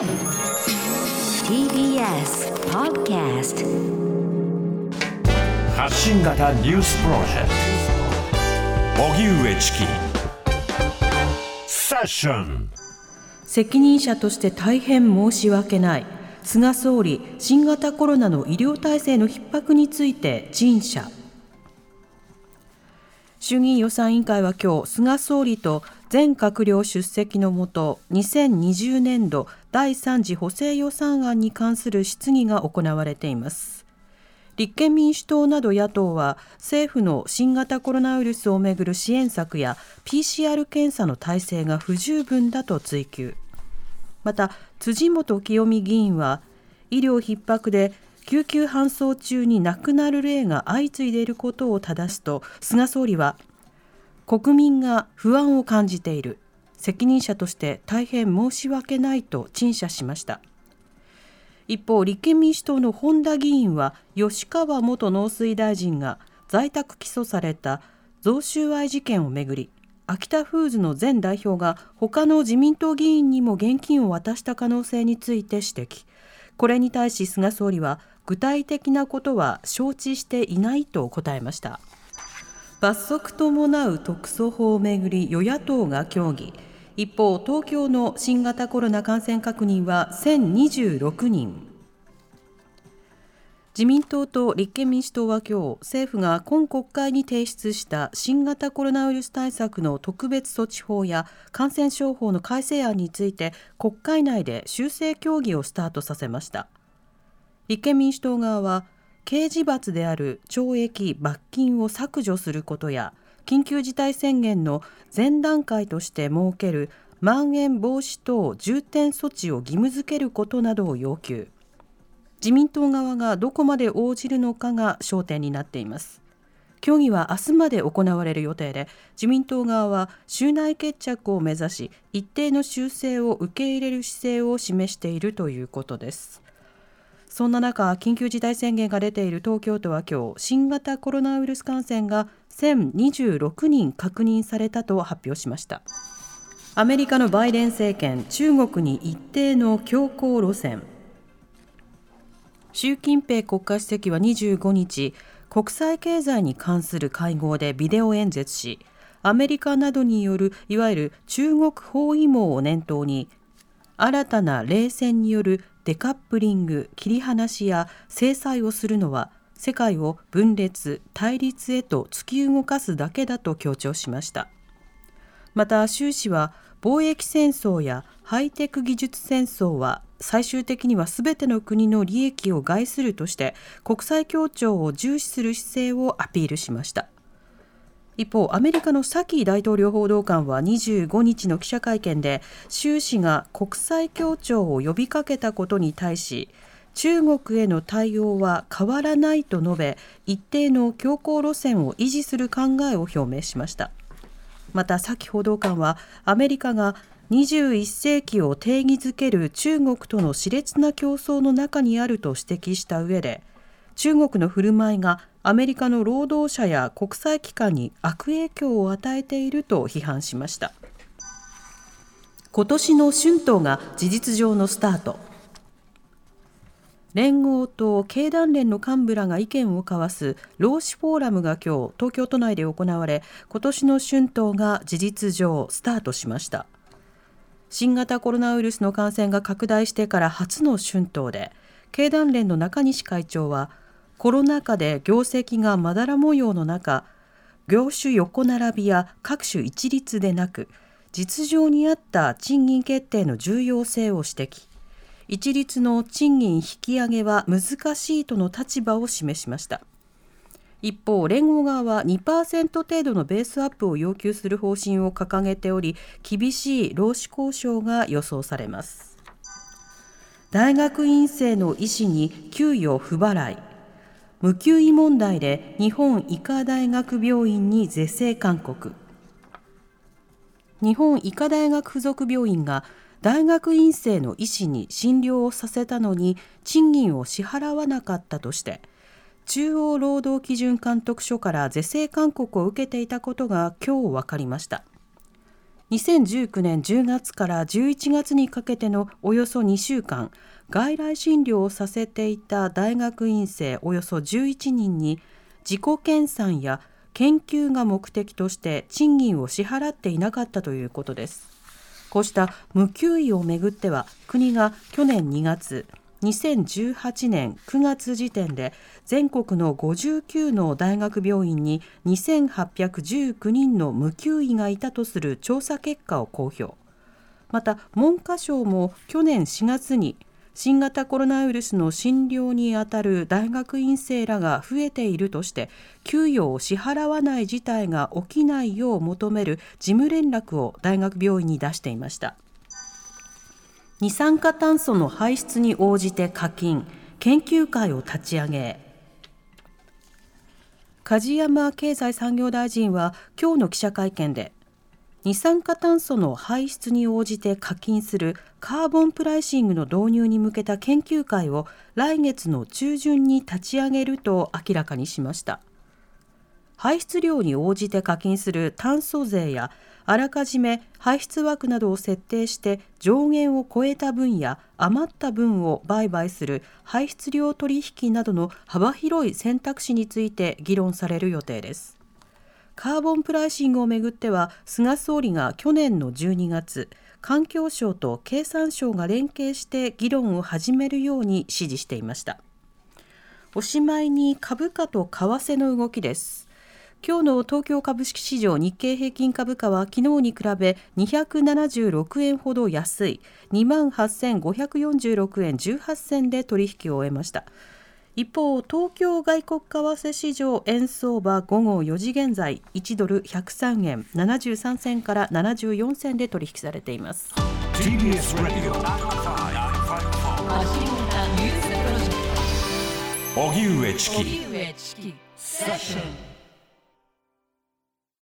TBS Podcast 発信型ニュースプロジェクト。荻上チキセッション責任者として大変申し訳ない。菅総理新型コロナの医療体制の逼迫について陳謝。衆議院予算委員会は今日菅総理と全閣僚出席のもと2020年度第3次補正予算案に関する質疑が行われています。立憲民主党など野党は政府の新型コロナウイルスをめぐる支援策や PCR 検査の体制が不十分だと追及。また辻元清美議員は医療逼迫で救急搬送中に亡くなる例が相次いでいることを正すと菅総理は国民が不安を感じている。責任者として大変申し訳ないと陳謝しました。一方立憲民主党の本田議員は吉川元農水大臣が在宅起訴された贈収賄事件をめぐり秋田フーズの前代表が他の自民党議員にも現金を渡した可能性について指摘。これに対し菅総理は具体的なことは承知していないと答えました。罰則伴う特措法をめぐり与野党が協議。一方東京の新型コロナ感染確認は1026人。自民党と立憲民主党は今日政府が今国会に提出した新型コロナウイルス対策の特別措置法や感染症法の改正案について国会内で修正協議をスタートさせました。立憲民主党側は刑事罰である懲役・罰金を削除することや緊急事態宣言の前段階として設けるまん延防止等重点措置を義務付けることなどを要求。自民党側がどこまで応じるのかが焦点になっています。協議は明日まで行われる予定で自民党側は州内決着を目指し一定の修正を受け入れる姿勢を示しているということです。そんな中緊急事態宣言が出ている東京都は今日新型コロナウイルス感染が1026人確認されたと発表しました。アメリカのバイデン政権中国に一定の強硬路線。習近平国家主席は25日国際経済に関する会合でビデオ演説しアメリカなどによるいわゆる中国包囲網を念頭に新たな冷戦によるデカップリング切り離しや制裁をするのは世界を分裂対立へと突き動かすだけだと強調しました。また習氏は貿易戦争やハイテク技術戦争は最終的には全ての国の利益を害するとして国際協調を重視する姿勢をアピールしました。一方アメリカのサキ大統領報道官は25日の記者会見で習氏が国際協調を呼びかけたことに対し中国への対応は変わらないと述べ一定の強硬路線を維持する考えを表明しました。またサキ報道官はアメリカが21世紀を定義づける中国との熾烈な競争の中にあると指摘した上で中国の振る舞いがアメリカの労働者や国際機関に悪影響を与えていると批判しました。今年の春闘が事実上のスタート。連合と経団連の幹部らが意見を交わす労使フォーラムが今日東京都内で行われ今年の春闘が事実上スタートしました。新型コロナウイルスの感染が拡大してから初の春闘で経団連の中西会長はコロナ禍で業績がまだら模様の中業種横並びや各種一律でなく実情に合った賃金決定の重要性を指摘。一律の賃金引き上げは難しいとの立場を示しました。一方連合側は2%程度のベースアップを要求する方針を掲げており厳しい労使交渉が予想されます。大学院生の医師に給与不払い。無給医問題で日本医科大学病院に是正勧告。日本医科大学附属病院が大学院生の医師に診療をさせたのに賃金を支払わなかったとして中央労働基準監督署から是正勧告を受けていたことが今日分かりました。2019年10月から11月にかけてのおよそ2週間外来診療をさせていた大学院生およそ11人に自己研鑽や研究が目的として賃金を支払っていなかったということです。こうした無給医をめぐっては国が去年2月2018年9月時点で全国の59の大学病院に2819人の無給医がいたとする調査結果を公表また文科省も去年4月に新型コロナウイルスの診療にあたる大学院生らが増えているとして給与を支払わない事態が起きないよう求める事務連絡を大学病院に出していました。二酸化炭素の排出に応じて課金研究会を立ち上げ。梶山経済産業大臣は今日の記者会見で二酸化炭素の排出に応じて課金するカーボンプライシングの導入に向けた研究会を来月の中旬に立ち上げると明らかにしました。排出量に応じて課金する炭素税やあらかじめ排出枠などを設定して上限を超えた分や余った分を売買する。排出量取引などの幅広い選択肢について議論される予定です。カーボンプライシングをめぐっては菅総理が去年の12月環境省と経産省が連携して議論を始めるように指示していました。おしまいに株価と為替の動きです。今日の東京株式市場日経平均株価は昨日に比べ276円ほど安い2万8546円18銭で取引を終えました。一方東京外国為替市場円相場午後4時現在1ドル103円73銭から74銭で取引されています。荻上チキ。セッション